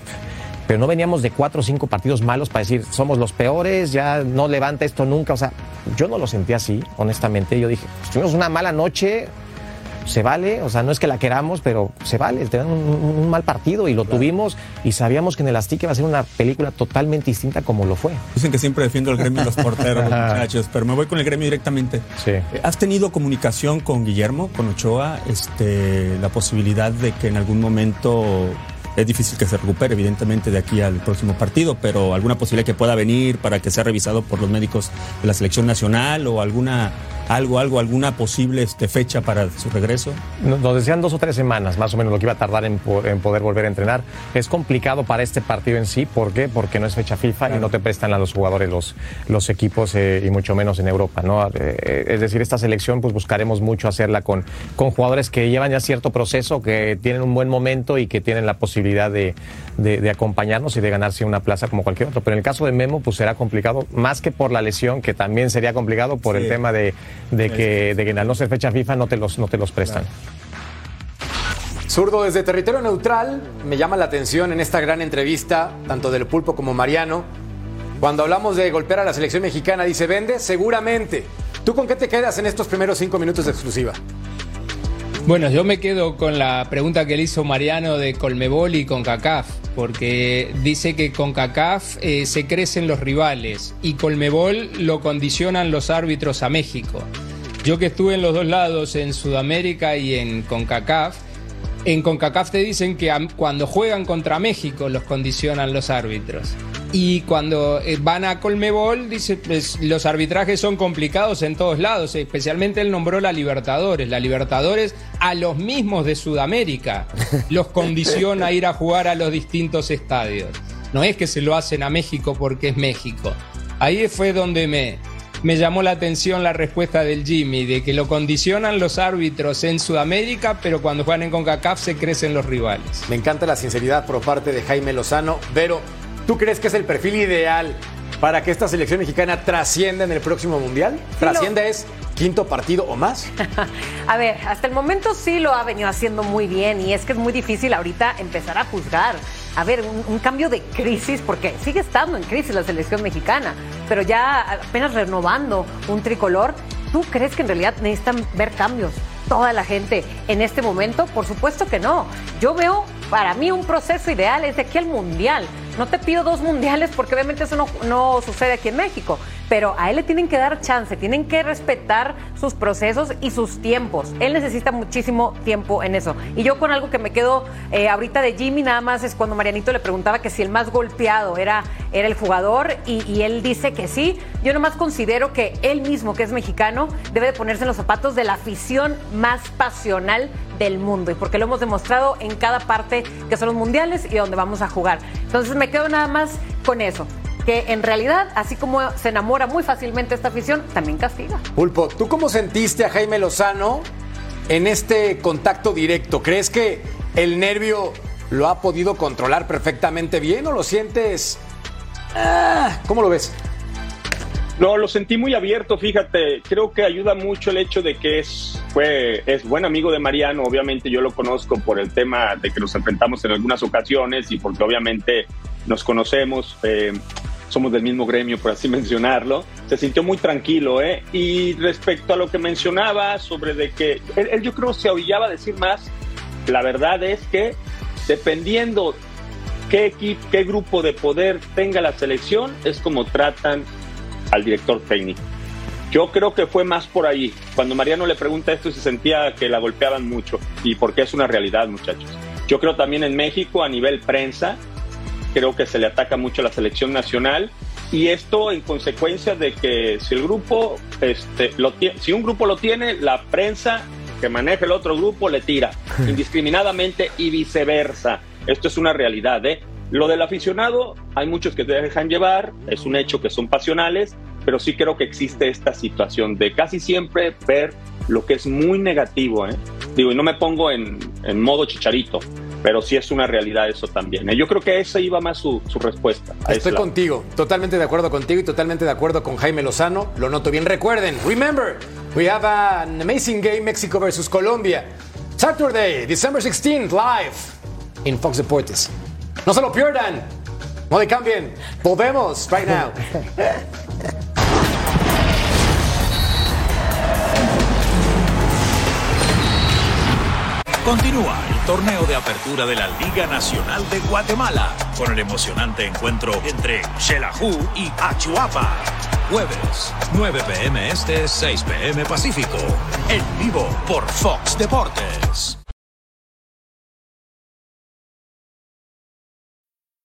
Pero no veníamos de cuatro o cinco partidos malos para decir, somos los peores, ya no levanta esto nunca. O sea, yo no lo sentí así, honestamente. Yo dije, "Pues tuvimos una mala noche, se vale, o sea, no es que la queramos, pero se vale, te dan un, mal partido y lo tuvimos y sabíamos que en el Azteca iba a ser una película totalmente distinta como lo fue. Dicen que siempre defiendo el gremio y los porteros, muchachos, pero me voy con el gremio directamente. Sí. Eh, ¿Has tenido comunicación con Guillermo, con Ochoa? Este, la posibilidad de que en algún momento es difícil que se recupere, evidentemente, de aquí al próximo partido, pero alguna posibilidad que pueda venir para que sea revisado por los médicos de la selección nacional o alguna algo, algo, alguna posible este, fecha para su regreso. Nos decían dos o tres semanas más o menos lo que iba a tardar en, po- en poder volver a entrenar. Es complicado para este partido en sí, ¿por qué? Porque no es fecha FIFA y no te prestan a los jugadores los, los equipos eh, y mucho menos en Europa, ¿no? Eh, es decir, esta selección pues buscaremos mucho hacerla con, con jugadores que llevan ya cierto proceso, que tienen un buen momento y que tienen la posibilidad de, de- de acompañarnos y de ganarse una plaza como cualquier otro. Pero en el caso de Memo pues será complicado, más que por la lesión, que también sería complicado por el tema de, de que, de que al no ser fecha FIFA no te los, no te los prestan. Zurdo, desde territorio neutral, me llama la atención en esta gran entrevista, tanto del Pulpo como Mariano, Cuando hablamos de golpear a la selección mexicana, dice vende, seguramente. ¿Tú con qué te quedas en estos primeros cinco minutos de exclusiva? Bueno, yo me quedo con la pregunta que le hizo Mariano de Colmebol y CONCACAF, porque dice que CONCACAF eh, se crecen los rivales y Colmebol lo condicionan los árbitros a México. Yo que estuve en los dos lados, en Sudamérica y en CONCACAF, en CONCACAF te dicen que cuando juegan contra México los condicionan los árbitros. Y cuando eh, van a Colmebol, dice, pues, los arbitrajes son complicados en todos lados. Especialmente él nombró la Libertadores. La Libertadores a los mismos de Sudamérica los condiciona a ir a jugar a los distintos estadios. No es que se lo hacen a México porque es México. Ahí fue donde me, me llamó la atención la respuesta del Jimmy, de que lo condicionan los árbitros en Sudamérica, pero cuando juegan en CONCACAF se crecen los rivales. Me encanta la sinceridad por parte de Jaime Lozano. Vero, ¿tú crees que es el perfil ideal para que esta selección mexicana trascienda en el próximo Mundial? ¿Trascienda es quinto partido o más? A ver, hasta el momento sí lo ha venido haciendo muy bien y es que es muy difícil ahorita empezar a juzgar. A ver, un, un cambio de crisis, porque sigue estando en crisis la selección mexicana, pero ya apenas renovando un tricolor, ¿tú crees que en realidad necesitan ver cambios? Toda la gente en este momento, por supuesto que no. Yo veo para mí un proceso ideal es de aquí al mundial. No te pido dos mundiales porque obviamente eso no, sucede aquí en México, pero a él le tienen que dar chance, tienen que respetar sus procesos y sus tiempos. Él necesita muchísimo tiempo en eso. Y yo con algo que me quedo eh, ahorita de Jimmy nada más es cuando Marianito le preguntaba que si el más golpeado era, era el jugador y, y él dice que sí. Yo nomás considero que él mismo, que es mexicano, debe de ponerse en los zapatos de la afición más pasional del mundo y porque lo hemos demostrado en cada parte que son los mundiales y donde vamos a jugar. Entonces me quedo nada más con eso, que en realidad, así como se enamora muy fácilmente esta afición, también castiga. Pulpo, ¿tú cómo sentiste a Jaime Lozano en este contacto directo? ¿Crees que el nervio lo ha podido controlar perfectamente bien o lo sientes... Ah, ¿Cómo lo ves? No, lo sentí muy abierto, fíjate. Creo que ayuda mucho el hecho de que es, fue, es buen amigo de Mariano. Obviamente yo lo conozco por el tema de que nos enfrentamos en algunas ocasiones y porque obviamente nos conocemos. eh, somos del mismo gremio, por así mencionarlo. Se sintió muy tranquilo, ¿eh? Y respecto a lo que mencionaba sobre de que él, él yo creo se orillaba a decir más, la verdad es que dependiendo qué equipo, qué grupo de poder tenga la selección, es como tratan al director técnico. Yo creo que fue más por ahí. Cuando Mariano le pregunta esto, se sentía que la golpeaban mucho. Y porque es una realidad, muchachos. Yo creo también en México, a nivel prensa, creo que se le ataca mucho a la selección nacional. Y esto en consecuencia de que si el grupo, este, lo si un grupo lo tiene, la prensa que maneja el otro grupo le tira indiscriminadamente y viceversa. Esto es una realidad, ¿eh? Lo del aficionado, hay muchos que te dejan llevar, es un hecho que son pasionales, pero sí creo que existe esta situación de casi siempre ver lo que es muy negativo, ¿eh? Digo, y no me pongo en, en modo chicharito, pero sí es una realidad eso también. ¿eh? Yo creo que esa iba más su, su respuesta. Estoy lado. contigo, totalmente de acuerdo contigo y totalmente de acuerdo con Jaime Lozano. Lo noto bien. Recuerden, remember, we have an amazing game Mexico versus Colombia. Saturday, December 16th, live in Fox Deportes. No se lo pierdan. No le cambien. Volvemos right now. Continúa el torneo de apertura de la Liga Nacional de Guatemala con el emocionante encuentro entre Xelajú y Achuapa. Jueves, 9 pm este, 6 pm Pacífico. En vivo por Fox Deportes.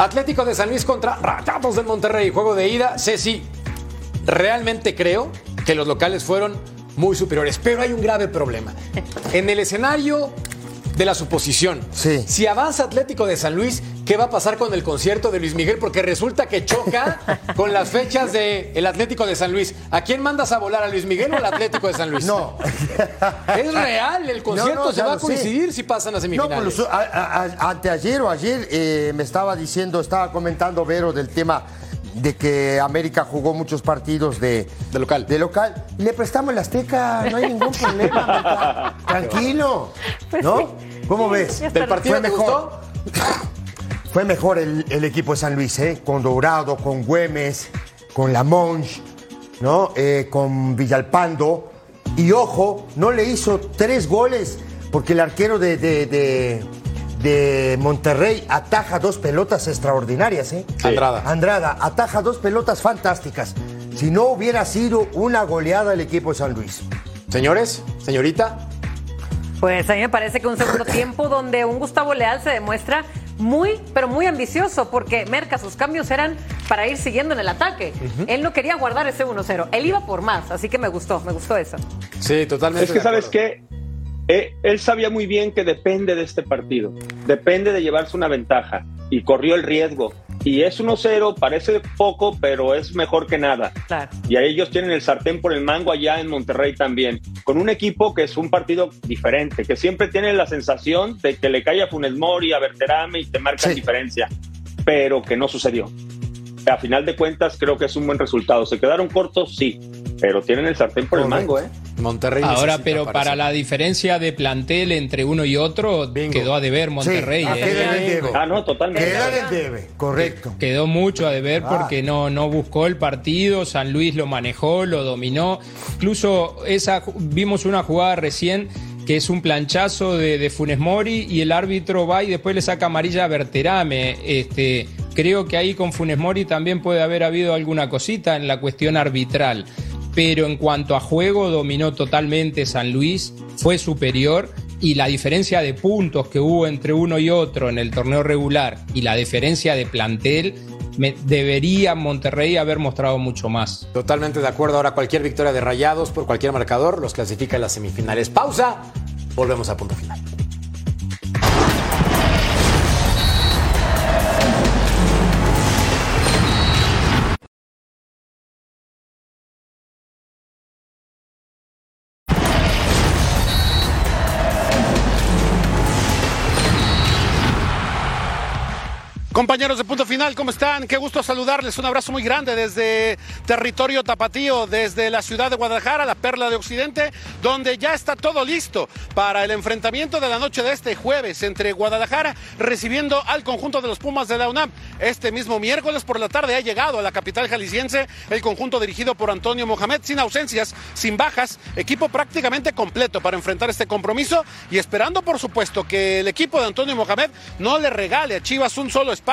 Atlético de San Luis contra Rayados del Monterrey. Juego de ida. Ceci, realmente creo que los locales fueron muy superiores. Pero hay un grave problema. En el escenario de la suposición, si avanza Atlético de San Luis, ¿qué va a pasar con el concierto de Luis Miguel? Porque resulta que choca con las fechas del Atlético de San Luis. ¿A quién mandas a volar? ¿A Luis Miguel o al Atlético de San Luis? No. Es real, el concierto No, no, se va a coincidir si pasan a No, semifinales. pues, a- a- a- anteayer o ayer eh, me estaba diciendo, estaba comentando Vero del tema de que América jugó muchos partidos de, de local. De local. Le prestamos la Azteca, no hay ningún problema. Tranquilo. Pues ¿No? ¿Cómo Sí, ves? ¿Del partido Fue mejor. Fue mejor el, el equipo de San Luis, ¿eh? Con Dorado, con Güemes, con Lamonge, ¿no? Eh, con Villalpando. Y ojo, no le hizo tres goles porque el arquero de, de- de- de Monterrey ataja dos pelotas extraordinarias, ¿eh? Andrada. Andrada ataja dos pelotas fantásticas. Si no hubiera sido una goleada el equipo de San Luis. Señores, señorita. Pues a mí me parece que un segundo tiempo donde un Gustavo Leal se demuestra muy, pero muy ambicioso, porque Merca, sus cambios eran para ir siguiendo en el ataque. Él no quería guardar ese 1-0, él iba por más, así que me gustó, me gustó eso. Sí, totalmente. Es que, ¿sabes qué? Eh, él sabía muy bien que depende de este partido. Depende de llevarse una ventaja. Y corrió el riesgo. Y es 1-0, parece poco, pero es mejor que nada. Claro. Y a ellos tienen el sartén por el mango allá en Monterrey también. Con un equipo que es un partido diferente, que siempre tiene la sensación de que le cae a Funes Mori, a Berterame y te marcan diferencia. Pero que no sucedió. A final de cuentas, creo que es un buen resultado. ¿Se quedaron cortos? Sí. Pero tienen el sartén por el mango, ¿eh? Monterrey. Ahora, pero para la diferencia de plantel entre uno y otro, quedó a deber Monterrey. Sí, ah, ¿eh? queda en el debe. Ah, no, totalmente. Queda en el debe, correcto. Quedó mucho a deber Ah. porque no, no buscó el partido, San Luis lo manejó, lo dominó. Incluso esa, vimos una jugada recién que es un planchazo de, de Funes Mori y el árbitro va y después le saca amarilla a Berterame. Este, creo que ahí con Funes Mori también puede haber habido alguna cosita en la cuestión arbitral. Pero en cuanto a juego, dominó totalmente San Luis, fue superior y la diferencia de puntos que hubo entre uno y otro en el torneo regular y la diferencia de plantel, debería Monterrey haber mostrado mucho más. Totalmente de acuerdo. Ahora cualquier victoria de Rayados por cualquier marcador los clasifica en las semifinales. Pausa. Volvemos a punto final. Compañeros de Punto Final, ¿cómo están? Qué gusto saludarles. Un abrazo muy grande desde territorio tapatío, desde la ciudad de Guadalajara, la perla de Occidente, donde ya está todo listo para el enfrentamiento de la noche de este jueves entre Guadalajara recibiendo al conjunto de los Pumas de la UNAM. Este mismo miércoles por la tarde ha llegado a la capital jalisciense el conjunto dirigido por Antonio Mohamed, sin ausencias, sin bajas, equipo prácticamente completo para enfrentar este compromiso y esperando, por supuesto, que el equipo de Antonio Mohamed no le regale a Chivas un solo espacio,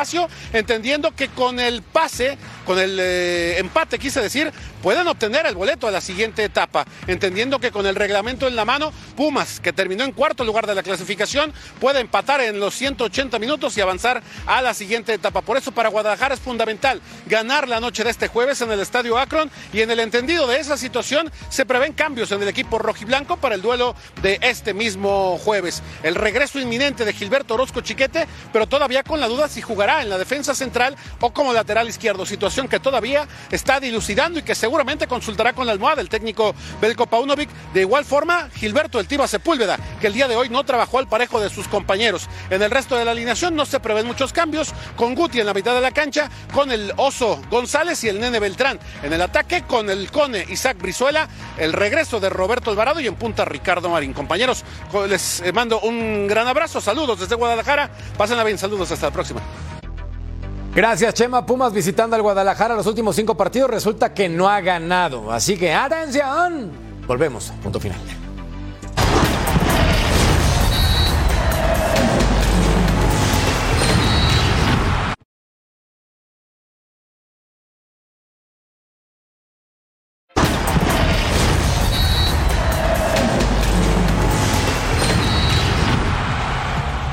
entendiendo que con el pase, con el eh, empate, quise decir, pueden obtener el boleto a la siguiente etapa, entendiendo que con el reglamento en la mano, Pumas, que terminó en cuarto lugar de la clasificación, puede empatar en los 180 minutos y avanzar a la siguiente etapa. Por eso para Guadalajara es fundamental ganar la noche de este jueves en el Estadio Akron y en el entendido de esa situación se prevén cambios en el equipo rojiblanco para el duelo de este mismo jueves. El regreso inminente de Gilberto Orozco Chiquete, pero todavía con la duda si jugará en la defensa central o como lateral izquierdo, situación que todavía está dilucidando y que seguramente consultará con la almohada el técnico Belko Paunovic. De igual forma, Gilberto El Tiva Sepúlveda, que el día de hoy no trabajó al parejo de sus compañeros. En el resto de la alineación no se prevén muchos cambios, con Guti en la mitad de la cancha, con el Oso González y el Nene Beltrán. En el ataque, con el Cone Isaac Brizuela, el regreso de Roberto Alvarado y en punta Ricardo Marín. Compañeros, les eh, mando un gran abrazo, saludos desde Guadalajara, pásenla bien, saludos, hasta la próxima. Gracias, Chema. Pumas visitando al Guadalajara los últimos cinco partidos. Resulta que no ha ganado. Así que atención. Volvemos. Punto final.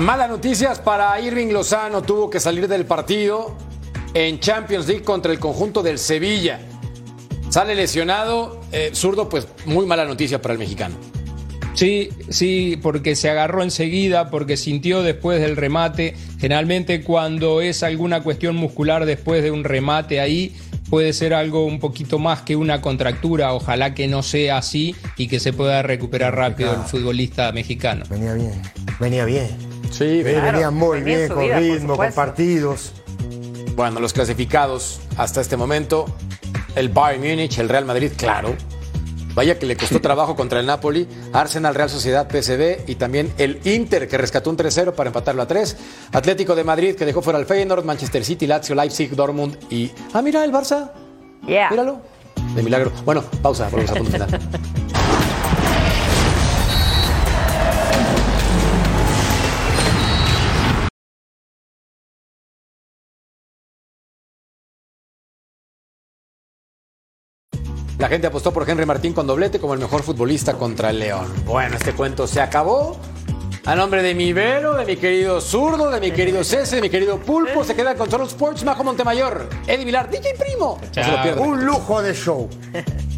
Malas noticias para Irving Lozano. Tuvo que salir del partido en Champions League contra el conjunto del Sevilla. Sale lesionado eh, zurdo, pues muy mala noticia para el mexicano. Sí, sí, porque se agarró enseguida, porque sintió después del remate. Generalmente cuando es alguna cuestión muscular después de un remate ahí, puede ser algo un poquito más que una contractura. Ojalá que no sea así y que se pueda recuperar rápido el futbolista mexicano. Venía bien, venía bien. Sí, venía muy bien, con ritmo, con partidos. Bueno, los clasificados hasta este momento, el Bayern Múnich, el Real Madrid, claro. Vaya que le costó trabajo contra el Napoli, Arsenal, Real Sociedad, PSV y también el Inter que rescató un 3-0 para empatarlo a 3. Atlético de Madrid que dejó fuera al Feyenoord, Manchester City, Lazio, Leipzig, Dortmund y... Ah, mira, el Barça. Yeah. Míralo. De milagro. Bueno, pausa, volvemos a punto final. La gente apostó por Henry Martín con doblete como el mejor futbolista contra el León. Bueno, este cuento se acabó. A nombre de mi Vero, de mi querido Zurdo, de mi querido Cese, de mi querido Pulpo, se queda con Control Sports, Majo Montemayor, Eddie Vilar, DJ Primo. No se lo pierdan. Un lujo de show.